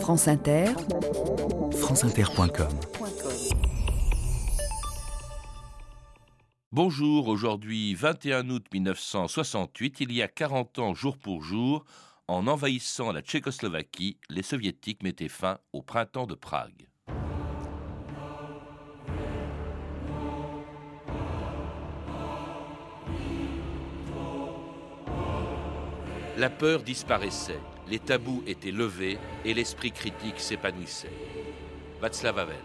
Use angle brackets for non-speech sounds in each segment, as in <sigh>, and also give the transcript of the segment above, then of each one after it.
France Inter, franceinter.com Bonjour, aujourd'hui 21 août 1968, il y a 40 ans jour pour jour, en envahissant la Tchécoslovaquie, les soviétiques mettaient fin au printemps de Prague. La peur disparaissait, les tabous étaient levés et l'esprit critique s'épanouissait. Václav Havel.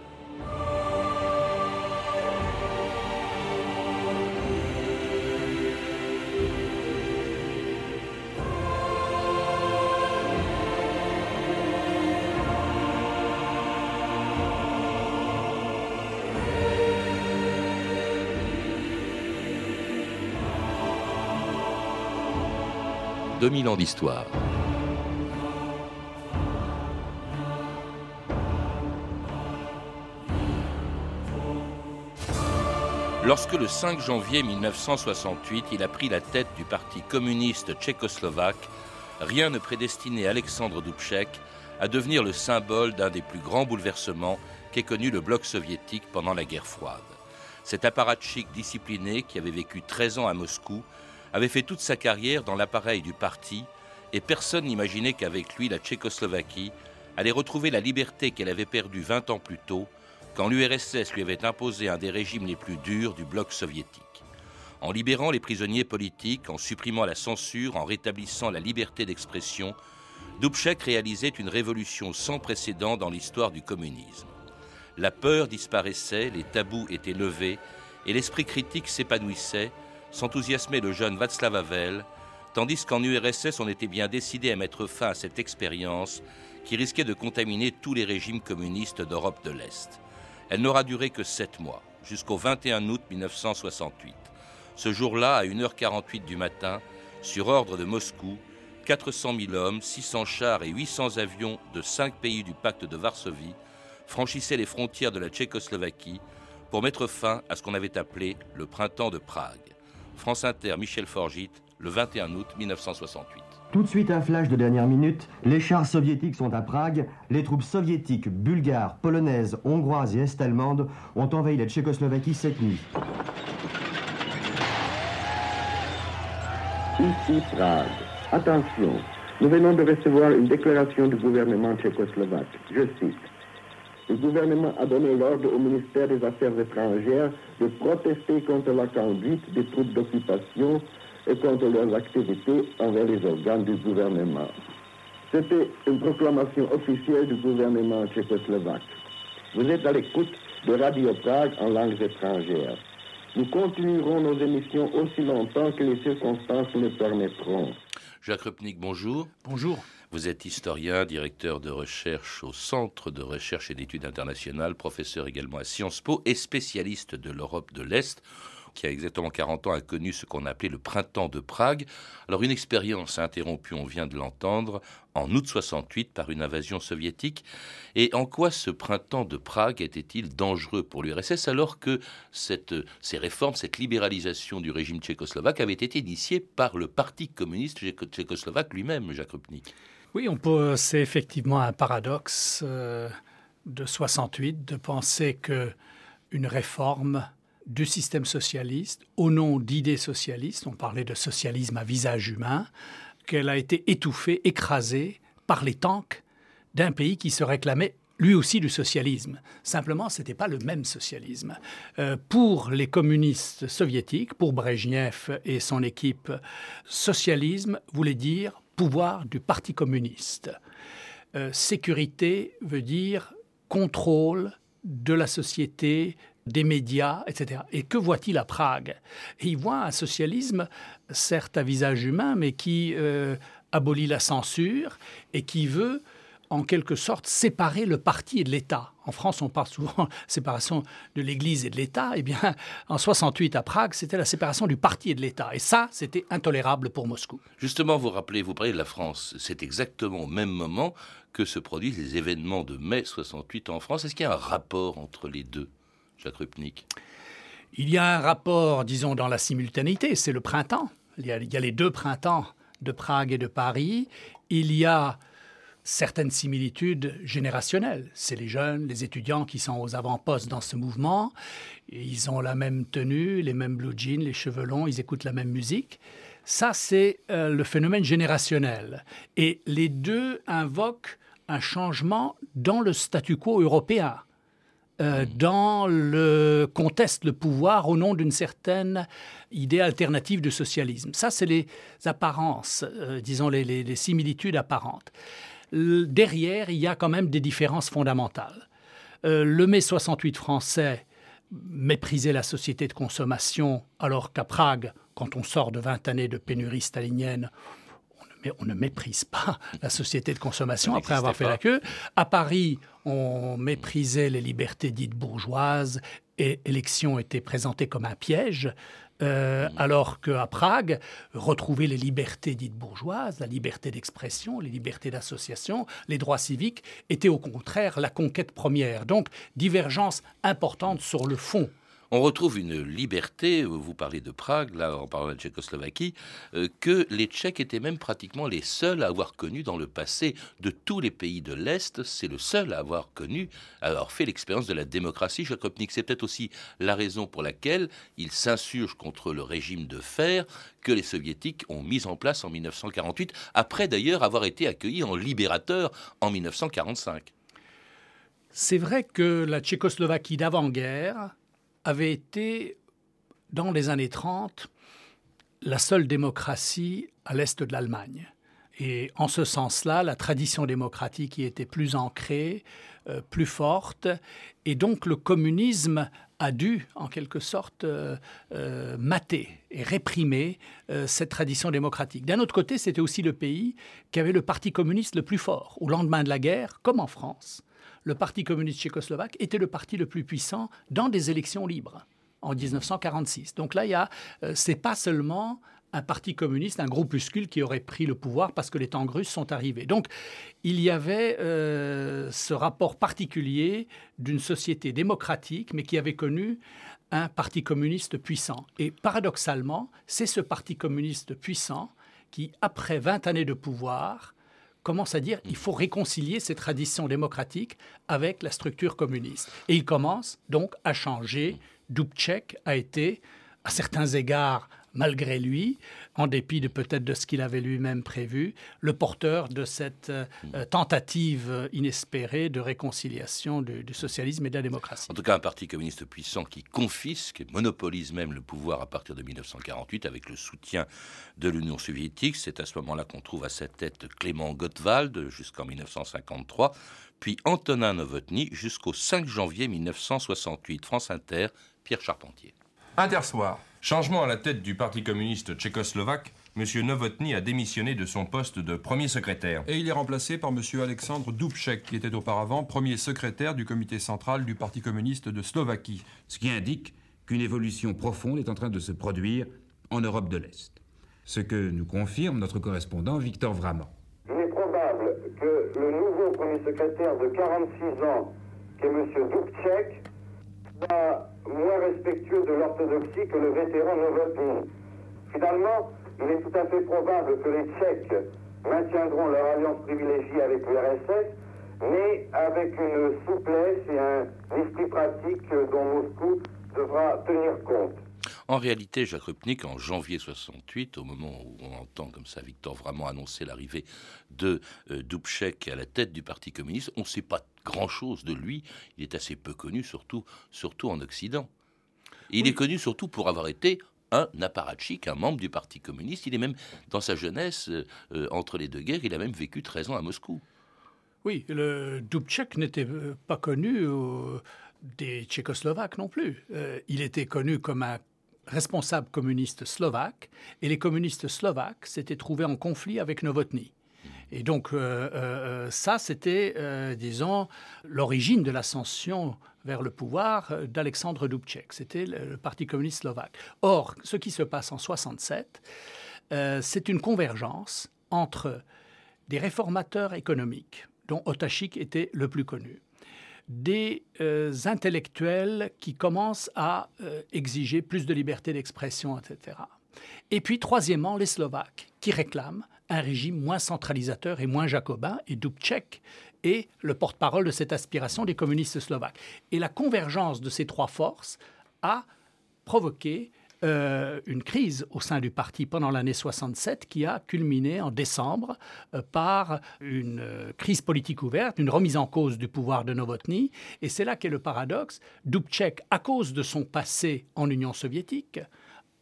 2000 ans d'histoire. Lorsque le 5 janvier 1968, il a pris la tête du Parti communiste tchécoslovaque, rien ne prédestinait Alexandre Dubček à devenir le symbole d'un des plus grands bouleversements qu'ait connu le bloc soviétique pendant la guerre froide. Cet apparatchik discipliné qui avait vécu 13 ans à Moscou avait fait toute sa carrière dans l'appareil du parti et personne n'imaginait qu'avec lui, la Tchécoslovaquie allait retrouver la liberté qu'elle avait perdue 20 ans plus tôt, quand l'URSS lui avait imposé un des régimes les plus durs du bloc soviétique. En libérant les prisonniers politiques, en supprimant la censure, en rétablissant la liberté d'expression, Dubček réalisait une révolution sans précédent dans l'histoire du communisme. La peur disparaissait, les tabous étaient levés et l'esprit critique s'épanouissait, s'enthousiasmait le jeune Václav Havel, tandis qu'en URSS on était bien décidé à mettre fin à cette expérience qui risquait de contaminer tous les régimes communistes d'Europe de l'Est. Elle n'aura duré que sept mois, jusqu'au 21 août 1968. Ce jour-là, à 1h48 du matin, sur ordre de Moscou, 400 000 hommes, 600 chars et 800 avions de cinq pays du pacte de Varsovie franchissaient les frontières de la Tchécoslovaquie pour mettre fin à ce qu'on avait appelé le printemps de Prague. France Inter, Michel Forgit, le 21 août 1968. Tout de suite, un flash de dernière minute. Les chars soviétiques sont à Prague. Les troupes soviétiques, bulgares, polonaises, hongroises et est-allemandes ont envahi la Tchécoslovaquie cette nuit. Ici Prague. Attention, nous venons de recevoir une déclaration du gouvernement tchécoslovaque. Je cite. Le gouvernement a donné l'ordre au ministère des Affaires étrangères de protester contre la conduite des troupes d'occupation et contre leurs activités envers les organes du gouvernement. C'était une proclamation officielle du gouvernement tchécoslovaque. Vous êtes à l'écoute de Radio Prague en langues étrangères. Nous continuerons nos émissions aussi longtemps que les circonstances le permettront. Jacques Rupnik, bonjour. Bonjour. Vous êtes historien, directeur de recherche au Centre de recherche et d'études internationales, professeur également à Sciences Po et spécialiste de l'Europe de l'Est qui a exactement 40 ans a connu ce qu'on appelait le printemps de Prague. Alors une expérience interrompue, on vient de l'entendre, en août 68 par une invasion soviétique. Et en quoi ce printemps de Prague était-il dangereux pour l'URSS alors que ces réformes, cette libéralisation du régime tchécoslovaque avait été initiée par le Parti communiste tchécoslovaque lui-même, Jacques Rupnik? Oui, on peut, c'est effectivement un paradoxe euh, de 68 de penser que une réforme du système socialiste au nom d'idées socialistes, on parlait de socialisme à visage humain, qu'elle a été étouffée, écrasée par les tanks d'un pays qui se réclamait lui aussi du socialisme. Simplement, ce n'était pas le même socialisme. Euh, pour les communistes soviétiques, pour Brejnev et son équipe, socialisme voulait dire pouvoir du Parti communiste. Euh, sécurité veut dire contrôle de la société, des médias, etc. Et que voit-il à Prague? Il voit un socialisme, certes à visage humain, mais qui euh, abolit la censure et qui veut en quelque sorte séparer le parti et de l'État. En France, on parle souvent de <laughs> séparation de l'Église et de l'État. Eh bien, en 68 à Prague, c'était la séparation du parti et de l'État. Et ça, c'était intolérable pour Moscou. Justement, vous rappelez, vous parlez de la France. C'est exactement au même moment que se produisent les événements de mai 68 en France. Est-ce qu'il y a un rapport entre les deux? Il y a un rapport, disons, dans la simultanéité. C'est le printemps. Il y, a, il y a les deux printemps de Prague et de Paris. Il y a certaines similitudes générationnelles. C'est les jeunes, les étudiants qui sont aux avant-postes dans ce mouvement. Ils ont la même tenue, les mêmes blue jeans, les cheveux longs, ils écoutent la même musique. Ça, c'est euh, le phénomène générationnel. Et les deux invoquent un changement dans le statu quo européen. Euh, dans le conteste le pouvoir au nom d'une certaine idée alternative de socialisme. Ça, c'est les apparences, euh, disons les, similitudes apparentes. derrière, il y a quand même des différences fondamentales. Euh, le mai 68 français méprisait la société de consommation, alors qu'à Prague, quand on sort de 20 années de pénurie stalinienne, mais on ne méprise pas la société de consommation après avoir fait la queue. À Paris, on méprisait les libertés dites bourgeoises et l'élection était présentée comme un piège. Euh, mm. alors qu'à Prague, retrouver les libertés dites bourgeoises, la liberté d'expression, les libertés d'association, les droits civiques, était au contraire la conquête première. Donc, divergence importante sur le fond on retrouve une liberté, vous parlez de Prague, là en parlant de Tchécoslovaquie, euh, que les Tchèques étaient même pratiquement les seuls à avoir connu dans le passé. De tous les pays de l'Est, c'est le seul à avoir connu, à avoir fait l'expérience de la démocratie Chakopnik. C'est peut-être aussi la raison pour laquelle il s'insurge contre le régime de fer que les soviétiques ont mis en place en 1948, après d'ailleurs avoir été accueillis en libérateur en 1945. C'est vrai que la Tchécoslovaquie d'avant-guerre avait été, dans les années 30, la seule démocratie à l'est de l'Allemagne. Et en ce sens-là, la tradition démocratique y était plus ancrée, euh, plus forte, et donc le communisme a dû, en quelque sorte, euh, euh, mater et réprimer cette tradition démocratique. D'un autre côté, c'était aussi le pays qui avait le parti communiste le plus fort. Au lendemain de la guerre, comme en France, le Parti communiste tchécoslovaque était le parti le plus puissant dans des élections libres en 1946. Donc là, il y a, euh, c'est pas seulement un parti communiste, un groupuscule qui aurait pris le pouvoir parce que les tanks russes sont arrivés. Donc il y avait euh, ce rapport particulier d'une société démocratique, mais qui avait connu un parti communiste puissant. Et paradoxalement, c'est ce parti communiste puissant qui, après 20 années de pouvoir, commence à dire il faut réconcilier ces traditions démocratiques avec la structure communiste. Et il commence donc à changer. Dubček a été, à certains égards, malgré lui, en dépit de peut-être de ce qu'il avait lui-même prévu, le porteur de cette euh, euh, tentative inespérée de réconciliation du, socialisme et de la démocratie. En tout cas, un parti communiste puissant qui confisque et monopolise même le pouvoir à partir de 1948 avec le soutien de l'Union soviétique. C'est à ce moment-là qu'on trouve à sa tête Clément Gottwald jusqu'en 1953, puis Antonin Novotny jusqu'au 5 janvier 1968. France Inter, Pierre Charpentier. Intersoir. Changement à la tête du Parti communiste tchécoslovaque, M. Novotny a démissionné de son poste de premier secrétaire. Et il est remplacé par M. Alexandre Dubček, qui était auparavant premier secrétaire du comité central du Parti communiste de Slovaquie. Ce qui indique qu'une évolution profonde est en train de se produire en Europe de l'Est. Ce que nous confirme notre correspondant Victor Vraman. Il est probable que le nouveau premier secrétaire de 46 ans, qui est M. Dubček, va moins respectueux de l'orthodoxie que le vétéran Novotny. Finalement, il est tout à fait probable que les Tchèques maintiendront leur alliance privilégiée avec l'URSS, mais avec une souplesse et un esprit pratique dont Moscou devra tenir compte. En réalité, Jacques Rupnik, en janvier 68, au moment où on entend comme ça Victor vraiment annoncer l'arrivée de euh, Dubček à la tête du Parti communiste, on ne sait pas grand-chose de lui. Il est assez peu connu, surtout, surtout en Occident. il est connu surtout pour avoir été un apparatchik, un membre du Parti communiste. Il est même, dans sa jeunesse, euh, euh, entre les deux guerres, il a même vécu 13 ans à Moscou. Oui, le Dubček n'était pas connu des Tchécoslovaques non plus. il était connu comme un responsable communiste slovaque, et les communistes slovaques s'étaient trouvés en conflit avec Novotny. Et donc euh, euh, ça, c'était, euh, disons, l'origine de l'ascension vers le pouvoir d'Alexandre Dubček. C'était le, Parti communiste slovaque. Or, ce qui se passe en 67, c'est une convergence entre des réformateurs économiques, dont Otachik était le plus connu, des euh, intellectuels qui commencent à euh, exiger plus de liberté d'expression, etc. Et puis, troisièmement, les Slovaques qui réclament un régime moins centralisateur et moins jacobin, et Dubček est le porte-parole de cette aspiration des communistes slovaques. Et la convergence de ces trois forces a provoqué euh, une crise au sein du parti pendant l'année 67 qui a culminé en décembre euh, par une euh, crise politique ouverte, une remise en cause du pouvoir de Novotny. Et c'est là qu'est le paradoxe. Dubček, à cause de son passé en Union soviétique,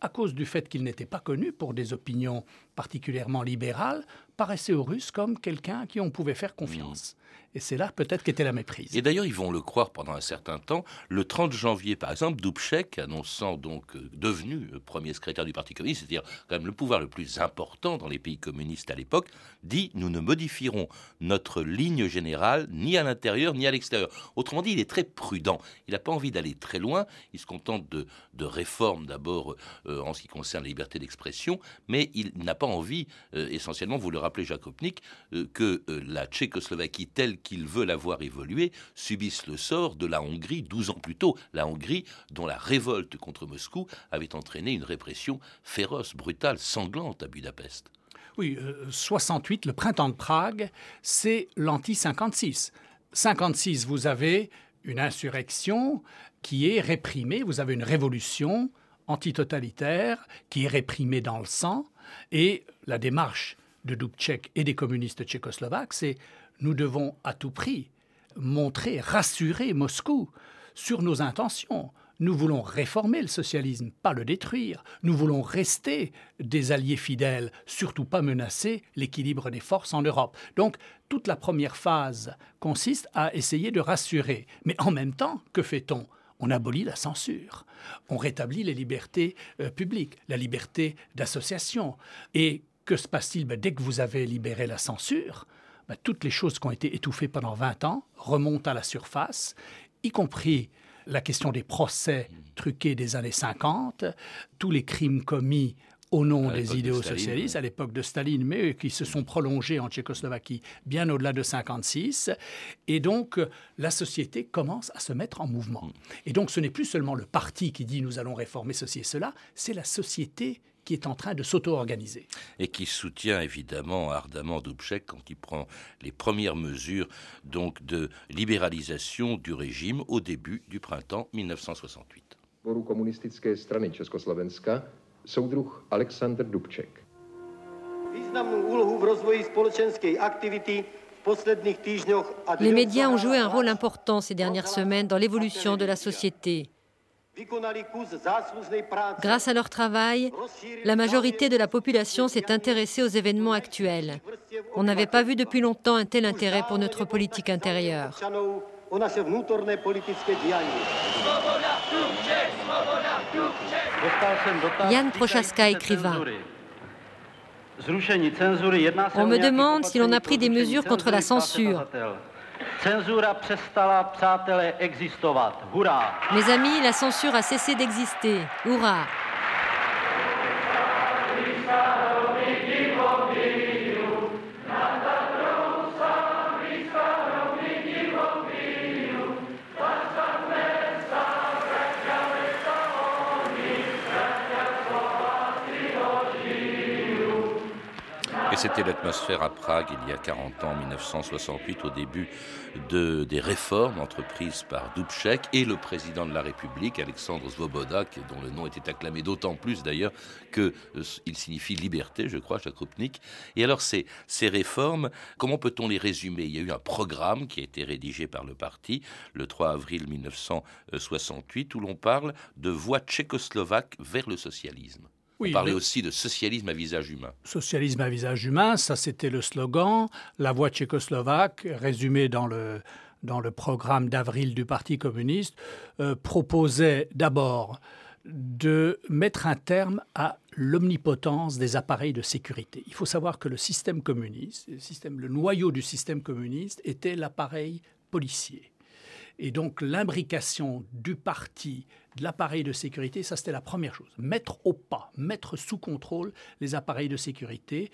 à cause du fait qu'il n'était pas connu pour des opinions particulièrement libérales, paraissait aux Russes comme quelqu'un à qui on pouvait faire confiance. Et c'est là peut-être qu'était la méprise. Et d'ailleurs, ils vont le croire pendant un certain temps. Le 30 janvier, par exemple, Dubček, annonçant donc euh, devenu euh, premier secrétaire du Parti communiste, c'est-à-dire quand même le pouvoir le plus important dans les pays communistes à l'époque, dit nous ne modifierons notre ligne générale ni à l'intérieur ni à l'extérieur. Autrement dit, il est très prudent. Il n'a pas envie d'aller très loin. Il se contente de, réformes d'abord euh, en ce qui concerne la liberté d'expression, mais il n'a pas envie, essentiellement, vous le rappelez, Jacob Nick, que la Tchécoslovaquie telle qu'ils veulent avoir évolué subissent le sort de la Hongrie 12 ans plus tôt. La Hongrie dont la révolte contre Moscou avait entraîné une répression féroce, brutale, sanglante à Budapest. Oui, 68, euh, le printemps de Prague, c'est l'anti-56. 56, vous avez une insurrection qui est réprimée, vous avez une révolution antitotalitaire qui est réprimée dans le sang, et la démarche de Dubček et des communistes tchécoslovaques, c'est nous devons à tout prix montrer, rassurer Moscou sur nos intentions. Nous voulons réformer le socialisme, pas le détruire. Nous voulons rester des alliés fidèles, surtout pas menacer l'équilibre des forces en Europe. Donc, toute la première phase consiste à essayer de rassurer. Mais en même temps, que fait-on? On abolit la censure, on rétablit les libertés euh, publiques, la liberté d'association. Et que se passe-t-il? Ben, Dès que vous avez libéré la censure, bah, toutes les choses qui ont été étouffées pendant 20 ans remontent à la surface, y compris la question des procès truqués des années 50, tous les crimes commis au nom des idéaux socialistes à l'époque de Staline, mais qui se sont prolongés en Tchécoslovaquie bien au-delà de 56. Et donc, la société commence à se mettre en mouvement. Mm. Et donc, ce n'est plus seulement le parti qui dit nous allons réformer ceci et cela, c'est la société qui est en train de s'auto-organiser. Et qui soutient évidemment ardemment Dubček quand il prend les premières mesures donc de libéralisation du régime au début du printemps 1968. komunistické strany Československa, soudruh Alexander Dubček. Les médias ont joué un rôle important ces dernières semaines dans l'évolution de la société. Grâce à leur travail, la majorité de la population s'est intéressée aux événements actuels. On n'avait pas vu depuis longtemps un tel intérêt pour notre politique intérieure. Jan Prochaska, écrivain. On me demande si l'on a pris des mesures contre la censure. Mes amis, la censure a cessé d'exister. Hurrah c'était l'atmosphère à Prague il y a 40 ans, 1968, au début de, des réformes entreprises par Dubček et le président de la République, Alexandre Svoboda, dont le nom était acclamé d'autant plus d'ailleurs qu'il euh, signifie liberté, je crois, Krupnik. Et alors ces réformes, comment peut-on les résumer? Il y a eu un programme qui a été rédigé par le parti le 3 avril 1968 où l'on parle de voie tchécoslovaque vers le socialisme. Oui, On parlait aussi de socialisme à visage humain. Socialisme à visage humain, ça c'était le slogan. La voix tchécoslovaque, résumée dans le, dans le programme d'avril du Parti communiste, euh, proposait d'abord de mettre un terme à l'omnipotence des appareils de sécurité. Il faut savoir que le système communiste, le, système, le noyau du système communiste était l'appareil policier. Et donc l'imbrication du parti de l'appareil de sécurité, ça c'était la première chose. Mettre au pas, mettre sous contrôle les appareils de sécurité,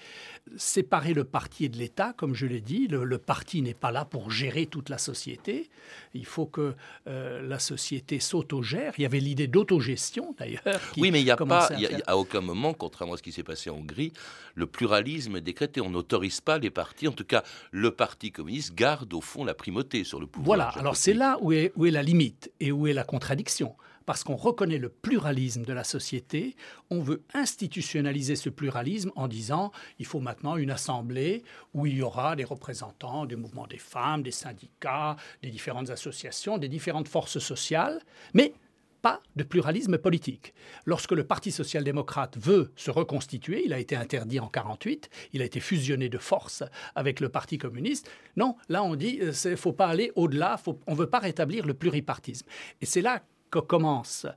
séparer le parti et de l'État, comme je l'ai dit. Le, parti n'est pas là pour gérer toute la société. Il faut que euh, la société s'autogère. Il y avait l'idée d'autogestion d'ailleurs. Oui, mais il n'y a pas, a, à aucun moment, contrairement à ce qui s'est passé en Hongrie, le pluralisme est décrété. On n'autorise pas les partis. En tout cas, le Parti communiste garde au fond la primauté sur le pouvoir. Voilà, alors c'est là où est, où est la limite et où est la contradiction parce qu'on reconnaît le pluralisme de la société, on veut institutionnaliser ce pluralisme en disant il faut maintenant une assemblée où il y aura des représentants des mouvements des femmes, des syndicats, des différentes associations, des différentes forces sociales, mais pas de pluralisme politique. Lorsque le Parti social-démocrate veut se reconstituer, il a été interdit en 48, il a été fusionné de force avec le Parti communiste. Non, là on dit il euh, faut pas aller au-delà, on ne veut pas rétablir le pluripartisme. Et c'est là commence,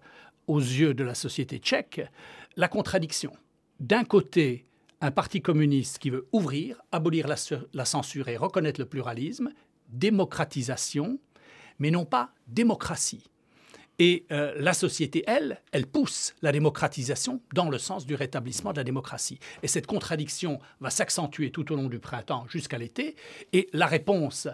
aux yeux de la société tchèque, la contradiction. D'un côté, un parti communiste qui veut ouvrir, abolir la, la, censure et reconnaître le pluralisme, démocratisation, mais non pas démocratie. Et euh, la société, elle, elle pousse la démocratisation dans le sens du rétablissement de la démocratie. Et cette contradiction va s'accentuer tout au long du printemps jusqu'à l'été. Et la réponse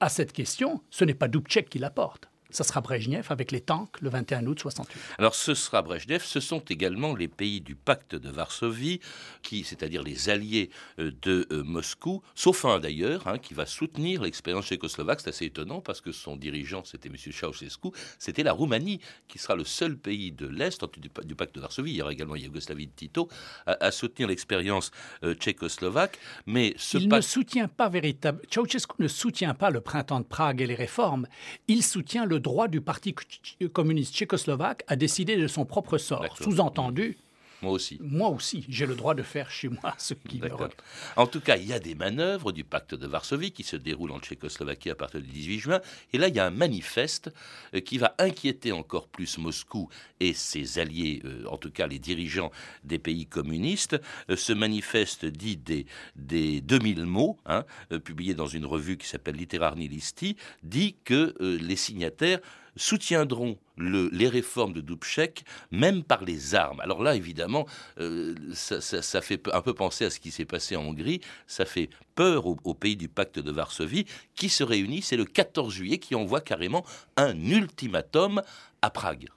à cette question, ce n'est pas Dubček qui l'apporte ça sera Brejnev avec les tanks le 21 août 68. Alors ce sera Brejnev, ce sont également les pays du pacte de Varsovie, qui, c'est-à-dire les alliés euh, de euh, Moscou, sauf un d'ailleurs, hein, qui va soutenir l'expérience tchécoslovaque. C'est assez étonnant parce que son dirigeant, c'était M. Ceausescu, c'était la Roumanie, qui sera le seul pays de l'Est du, pacte de Varsovie, il y aura également Yougoslavie de Tito, à, soutenir l'expérience euh, tchécoslovaque. Mais ce il ne soutient pas véritablement, Ceausescu ne soutient pas le printemps de Prague et les réformes, il soutient le droit du Parti communiste tchécoslovaque à décider de son propre sort. Sous-entendu, moi aussi. Moi aussi, j'ai le droit de faire chez moi ce qui me En tout cas, il y a des manœuvres du pacte de Varsovie qui se déroulent en Tchécoslovaquie à partir du 18 juin. Et là, il y a un manifeste euh, qui va inquiéter encore plus Moscou et ses alliés, euh, en tout cas les dirigeants des pays communistes. Euh, ce manifeste dit des, des 2000 mots, hein, publié dans une revue qui s'appelle Literarni Listi, dit que les signataires soutiendront les réformes de Dubček, même par les armes. Alors là, évidemment, euh, ça, fait un peu penser à ce qui s'est passé en Hongrie, ça fait peur aux, pays du pacte de Varsovie, qui se réunissent, c'est le 14 juillet, qui envoie carrément un ultimatum à Prague.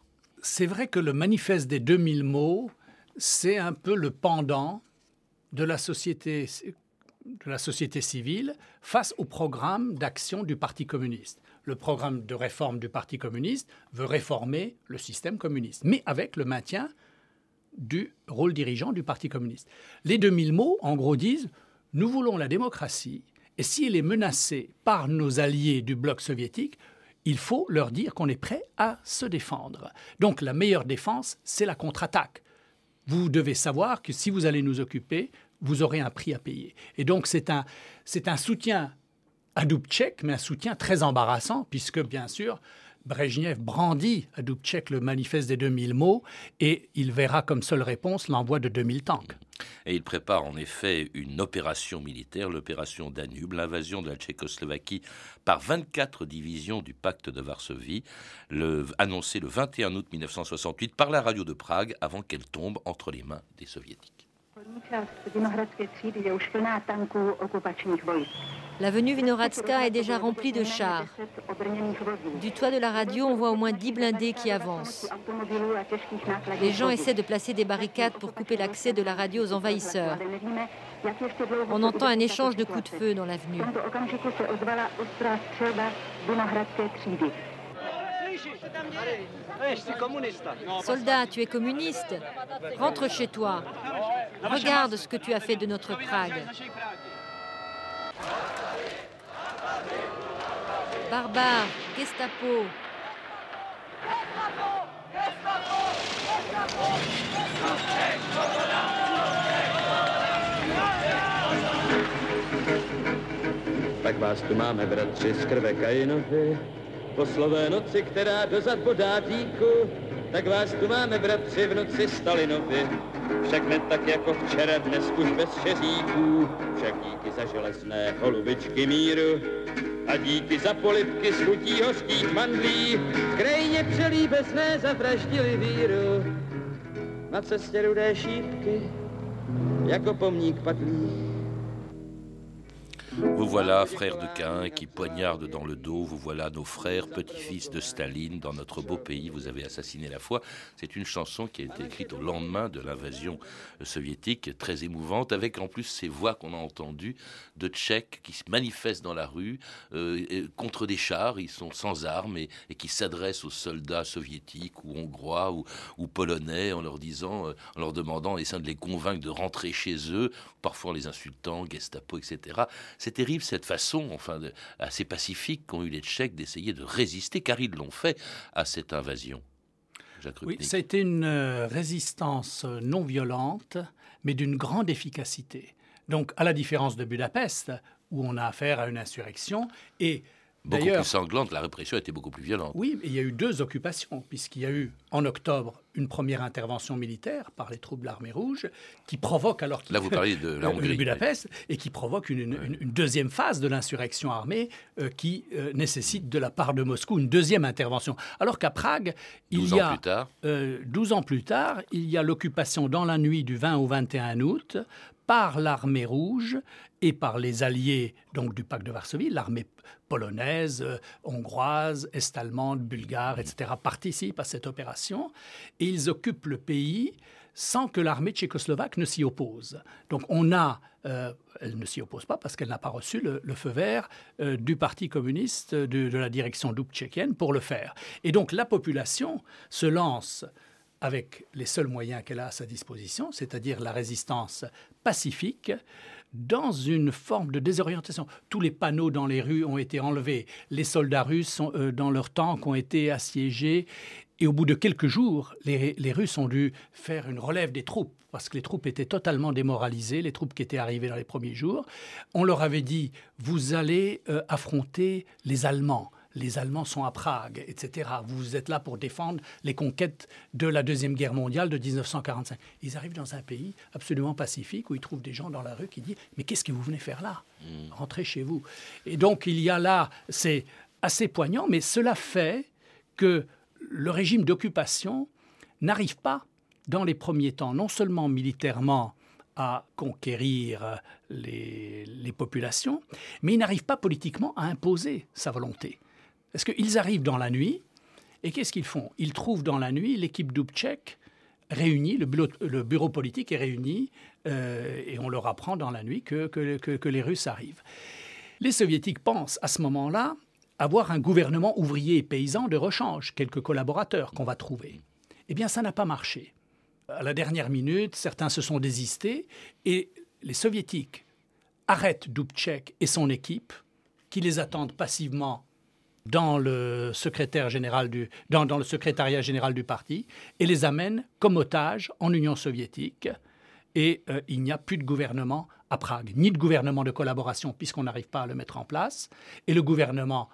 C'est vrai que le manifeste des 2000 mots, c'est un peu le pendant de la société civile face au programme d'action du Parti communiste le programme de réforme du Parti communiste veut réformer le système communiste, mais avec le maintien du rôle dirigeant du Parti communiste. Les 2000 mots, en gros, disent Nous voulons la démocratie, et si elle est menacée par nos alliés du bloc soviétique, il faut leur dire qu'on est prêt à se défendre. Donc la meilleure défense, c'est la contre-attaque. Vous devez savoir que si vous allez nous occuper, vous aurez un prix à payer. Et donc c'est un, c'est un soutien à Dubček, mais un soutien très embarrassant, puisque bien sûr, Brejnev brandit à Dubček le manifeste des 2000 mots et il verra comme seule réponse l'envoi de 2000 tanks. Et il prépare en effet une opération militaire, l'opération Danube, l'invasion de la Tchécoslovaquie par 24 divisions du pacte de Varsovie, le, annoncée le 21 août 1968 par la radio de Prague avant qu'elle tombe entre les mains des soviétiques. L'avenue Vinohradska est déjà remplie de chars. Du toit de la radio, on voit au moins 10 blindés qui avancent. Les gens essaient de placer des barricades pour couper l'accès de la radio aux envahisseurs. On entend un échange de coups de feu dans l'avenue. Soldat, tu es communiste Rentre chez toi. Regarde ce que tu as fait de notre Prague. Barbare, Gestapo. Tak vás tu po slové noci, která dozad bodá díku, tak vás tu máme, bratři, v noci Stalinovi. Však ne tak jako včera, dnes už bez šeříků, však díky za železné holubičky míru a díky za polipky z chutí hořkých mandlí, krajně přelíbesné zavraždili víru. Na cestě rudé šípky, jako pomník padlých. Vous voilà, frères de Cain, qui poignardent dans le dos. Vous voilà, nos frères, petits-fils de Staline, dans notre beau pays. Vous avez assassiné la foi. C'est une chanson qui a été écrite au lendemain de l'invasion soviétique, très émouvante, avec en plus ces voix qu'on a entendues de Tchèques qui se manifestent dans la rue euh, contre des chars. Ils sont sans armes et, qui s'adressent aux soldats soviétiques ou hongrois ou, polonais en leur disant, euh, en leur demandant, essayant de les convaincre de rentrer chez eux, parfois en les insultant, Gestapo, etc. C'est terrible cette façon, enfin, assez pacifique qu'ont eu les Tchèques d'essayer de résister, car ils l'ont fait à cette invasion. oui, été une euh, résistance euh, non violente, mais d'une grande efficacité. Donc, à la différence de Budapest, où on a affaire à une insurrection, et beaucoup plus sanglante, la répression était beaucoup plus violente. Oui, il y a eu deux occupations, puisqu'il y a eu en octobre une première intervention militaire par les troupes de l'armée rouge qui provoque alors Là, vous de la Hongrie, Budapest et qui provoque une, deuxième phase de l'insurrection armée euh, qui euh, nécessite de la part de Moscou une deuxième intervention. Alors qu'à Prague, il y a plus tard. 12 euh, ans plus tard, il y a l'occupation dans la nuit du 20 au 21 août par l'armée rouge et par les alliés donc du pacte de Varsovie, l'armée polonaise, euh, hongroise, est-allemande, bulgare, etc., participent à cette opération et ils occupent le pays sans que l'armée tchécoslovaque ne s'y oppose. Donc on a, euh, elle ne s'y oppose pas parce qu'elle n'a pas reçu le, feu vert euh, du Parti communiste, de, de la direction tchéquienne pour le faire. Et donc la population se lance avec les seuls moyens qu'elle a à sa disposition, c'est-à-dire la résistance pacifique, dans une forme de désorientation. Tous les panneaux dans les rues ont été enlevés, les soldats russes euh, dans leurs tanks ont été assiégés, et au bout de quelques jours, les, Russes ont dû faire une relève des troupes, parce que les troupes étaient totalement démoralisées, les troupes qui étaient arrivées dans les premiers jours. On leur avait dit, vous allez euh, affronter les Allemands les Allemands sont à Prague, etc. Vous êtes là pour défendre les conquêtes de la Deuxième Guerre mondiale de 1945. Ils arrivent dans un pays absolument pacifique où ils trouvent des gens dans la rue qui disent Mais qu'est-ce que vous venez faire là hmm. Rentrez chez vous. Et donc il y a là, c'est assez poignant, mais cela fait que le régime d'occupation n'arrive pas, dans les premiers temps, non seulement militairement, à conquérir les, les, populations, mais il n'arrive pas politiquement à imposer sa volonté. Parce qu'ils arrivent dans la nuit, et qu'est-ce qu'ils font? Ils trouvent dans la nuit l'équipe Dubček réunie, le bureau, politique est réuni, euh, et on leur apprend dans la nuit que, que, les Russes arrivent. Les Soviétiques pensent à ce moment-là avoir un gouvernement ouvrier et paysan de rechange, quelques collaborateurs qu'on va trouver. Eh bien, ça n'a pas marché. À la dernière minute, certains se sont désistés, et les Soviétiques arrêtent Dubček et son équipe, qui les attendent passivement dans le, secrétaire général du, dans, le secrétariat général du parti et les amène comme otages en Union soviétique. Et euh, il n'y a plus de gouvernement à Prague, ni de gouvernement de collaboration puisqu'on n'arrive pas à le mettre en place. Et le gouvernement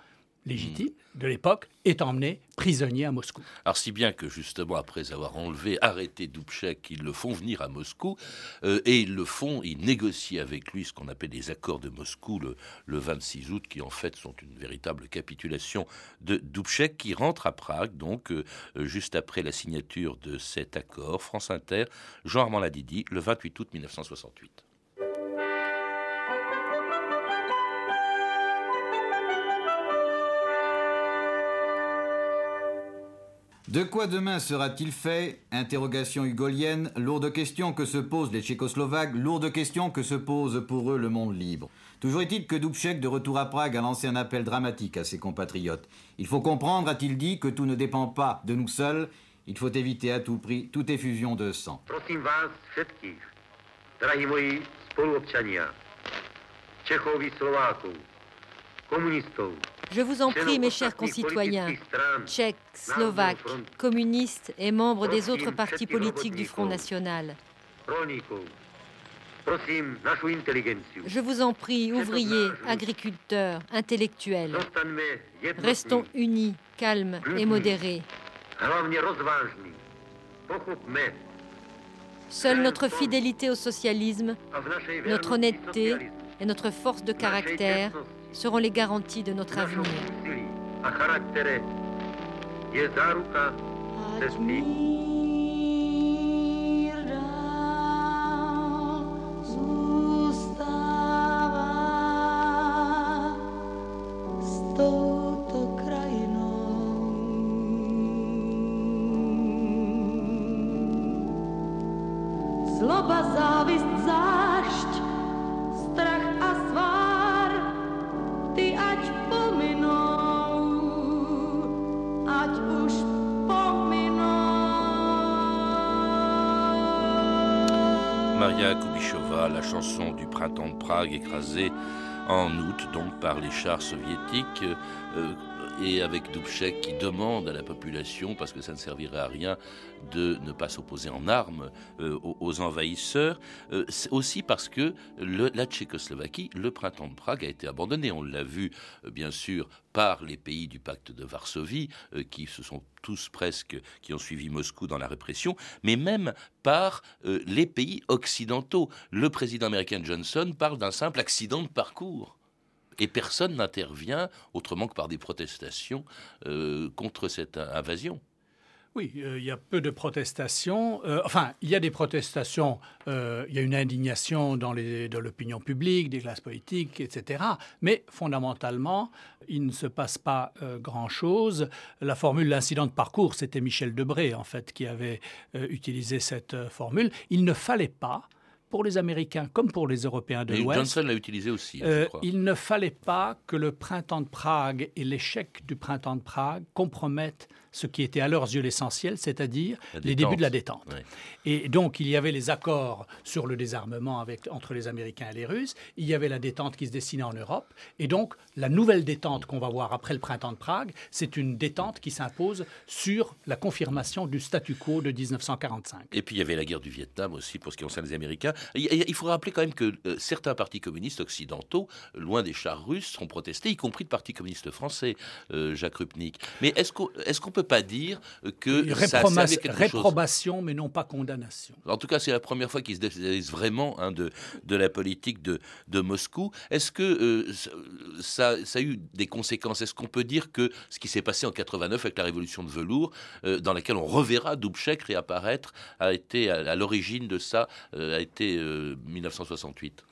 légitime de l'époque est emmené prisonnier à Moscou. Alors si bien que justement après avoir enlevé, arrêté Dubček, ils le font venir à Moscou euh, et ils le font, ils négocient avec lui ce qu'on appelle les accords de Moscou le, le, 26 août, qui en fait sont une véritable capitulation de Dubček qui rentre à Prague, donc euh, juste après la signature de cet accord. France Inter, Jean-Armand Ladidi, le 28 août 1968. De quoi demain sera-t-il fait Interrogation hugolienne, lourde question que se posent les Tchécoslovaques, lourde question que se pose pour eux le monde libre. Toujours est-il que Dubček, de retour à Prague, a lancé un appel dramatique à ses compatriotes. Il faut comprendre, a-t-il dit, que tout ne dépend pas de nous seuls. Il faut éviter à tout prix toute effusion de sang. Je vous en prie, mes chers concitoyens, tchèques, slovaques, communistes et membres des autres partis politiques du Front National. Je vous en prie, ouvriers, agriculteurs, intellectuels, restons unis, calmes et modérés. Seule notre fidélité au socialisme, notre honnêteté et notre force de caractère seront les garanties de notre avenir. Écrasée en août donc par les chars soviétiques. Euh, et avec Dubček qui demande à la population, parce que ça ne servirait à rien, de ne pas s'opposer en armes euh, aux, envahisseurs, euh, aussi parce que la Tchécoslovaquie, le printemps de Prague a été abandonné. On l'a vu, euh, bien sûr, par les pays du pacte de Varsovie, qui se sont tous presque, qui ont suivi Moscou dans la répression, mais même par les pays occidentaux. Le président américain Johnson parle d'un simple accident de parcours et personne n'intervient autrement que par des protestations euh, contre cette invasion. Oui, euh, il y a peu de protestations. Euh, enfin, il y a des protestations, il y a une indignation dans l'opinion publique, des classes politiques, etc. Mais fondamentalement, il ne se passe pas grand-chose. La formule l'incident de parcours, c'était Michel Debré, en fait, qui avait utilisé cette formule. Il ne fallait pas pour les Américains comme pour les Européens de l'Ouest. Johnson l'a utilisé aussi. Hein, euh, il ne fallait pas que le printemps de Prague et l'échec du printemps de Prague compromettent ce qui était à leurs yeux l'essentiel, c'est-à-dire les débuts de la détente. Et donc, il y avait les accords sur le désarmement avec, entre les Américains et les Russes, il y avait la détente qui se dessinait en Europe, et donc la nouvelle détente qu'on va voir après le printemps de Prague, c'est une détente qui s'impose sur la confirmation du statu quo de 1945. Et puis, il y avait la guerre du Vietnam aussi, pour ce qui concerne les Américains. Il faut rappeler quand même que euh, certains partis communistes occidentaux, loin des chars russes, sont protestés, y compris le Parti communiste français, euh, Jacques Rupnik. Mais est-ce qu'on peut pas dire que ça quelque réprobation, mais non pas condamnation. En tout cas, c'est la première fois qu'ils se désalisent vraiment hein, de, de la politique de, de Moscou. Est-ce que euh, ça, ça, a eu des conséquences? Est-ce qu'on peut dire que ce qui s'est passé en 89 avec la révolution de velours, euh, dans laquelle on reverra Dubček réapparaître, a été à, l'origine de ça, euh, a été 1968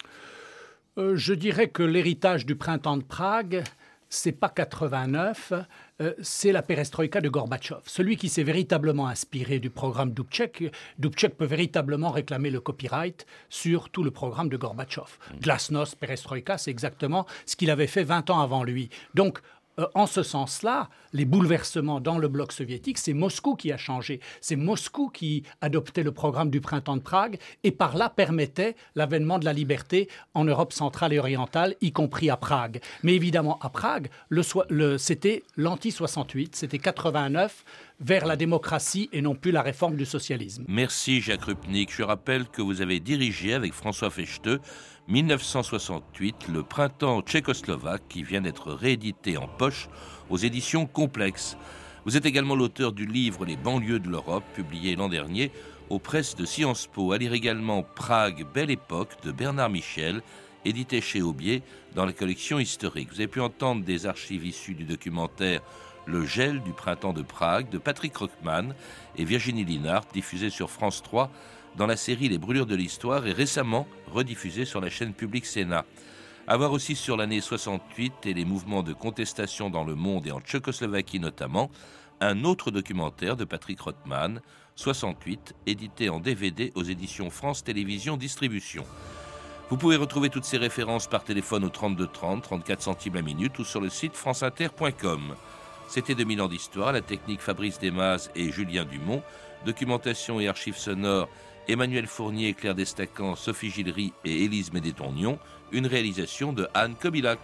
Je dirais que l'héritage du printemps de Prague, c'est pas 89, euh, c'est la perestroïka de Gorbatchev. Celui qui s'est véritablement inspiré du programme Dubček, Dubček peut véritablement réclamer le copyright sur tout le programme de Gorbatchev. Mmh. Glasnost, perestroïka, c'est exactement ce qu'il avait fait 20 ans avant lui. Donc, euh, en ce sens-là, les bouleversements dans le bloc soviétique, c'est Moscou qui a changé. C'est Moscou qui adoptait le programme du printemps de Prague et par là permettait l'avènement de la liberté en Europe centrale et orientale, y compris à Prague. Mais évidemment, à Prague, le, c'était l'anti-68, c'était 89 vers la démocratie et non plus la réforme du socialisme. Merci Jacques Rupnik. Je rappelle que vous avez dirigé avec François Fechteux 1968, le printemps tchécoslovaque qui vient d'être réédité en poche aux éditions Complexes. Vous êtes également l'auteur du livre Les banlieues de l'Europe, publié l'an dernier aux presses de Sciences Po. À lire également Prague, Belle Époque de Bernard Michel, édité chez Aubier dans la collection historique. Vous avez pu entendre des archives issues du documentaire Le gel du printemps de Prague de Patrick Rockman et Virginie Linard, diffusé sur France 3 dans la série Les brûlures de l'histoire et récemment rediffusée sur la chaîne publique Sénat. À voir aussi sur l'année 68 et les mouvements de contestation dans le monde et en Tchécoslovaquie notamment, un autre documentaire de Patrick Rothman, 68, édité en DVD aux éditions France Télévisions Distribution. Vous pouvez retrouver toutes ces références par téléphone au 32 30, 34 centimes la minute ou sur le site franceinter.com. C'était 2000 ans d'histoire, la technique Fabrice Desmas et Julien Dumont, documentation et archives sonores Emmanuel Fournier, Claire Destacan, Sophie Gillery et Élise Médétonnion, une réalisation de Anne Kobilac.